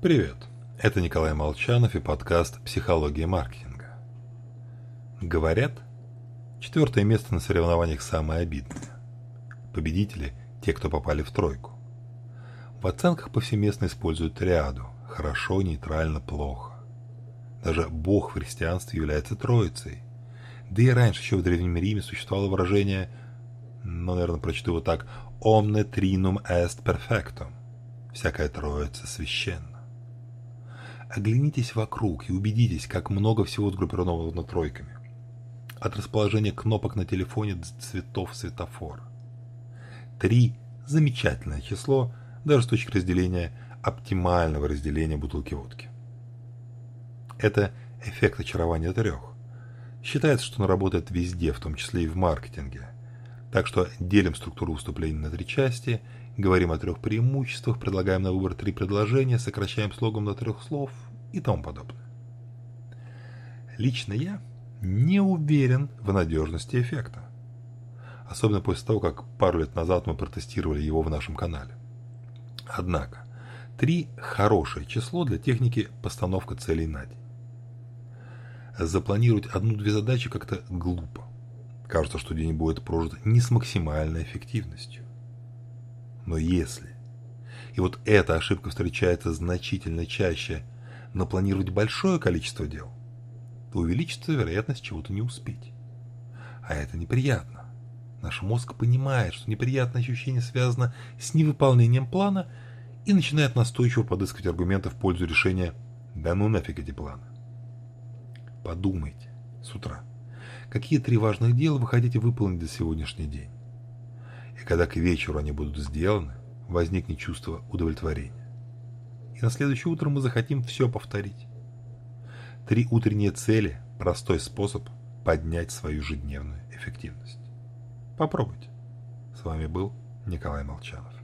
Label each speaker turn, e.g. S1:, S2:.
S1: Привет, это Николай Молчанов и подкаст «Психология маркетинга». Говорят, четвертое место на соревнованиях самое обидное. Победители – те, кто попали в тройку. В оценках повсеместно используют триаду – хорошо, нейтрально, плохо. Даже Бог в христианстве является троицей. Да и раньше, еще в Древнем Риме, существовало выражение, ну, наверное, прочту его так, «omne trinum est perfectum» – «всякая троица священна». Оглянитесь вокруг и убедитесь, как много всего сгруппировано тройками. От расположения кнопок на телефоне до цветов светофора. Три – замечательное число, даже с точки разделения оптимального разделения бутылки водки. Это эффект очарования трех. Считается, что он работает везде, в том числе и в маркетинге. Так что делим структуру выступления на три части – Говорим о трех преимуществах, предлагаем на выбор три предложения, сокращаем слогом до трех слов и тому подобное. Лично я не уверен в надежности эффекта. Особенно после того, как пару лет назад мы протестировали его в нашем канале. Однако, три – хорошее число для техники постановка целей на день. Запланировать одну-две задачи как-то глупо. Кажется, что день будет прожит не с максимальной эффективностью. Но если, и вот эта ошибка встречается значительно чаще, но планировать большое количество дел, то увеличится вероятность чего-то не успеть. А это неприятно. Наш мозг понимает, что неприятное ощущение связано с невыполнением плана и начинает настойчиво подыскивать аргументы в пользу решения «да ну нафиг эти планы». Подумайте с утра, какие три важных дела вы хотите выполнить за сегодняшний день и когда к вечеру они будут сделаны, возникнет чувство удовлетворения. И на следующее утро мы захотим все повторить. Три утренние цели – простой способ поднять свою ежедневную эффективность. Попробуйте. С вами был Николай Молчанов.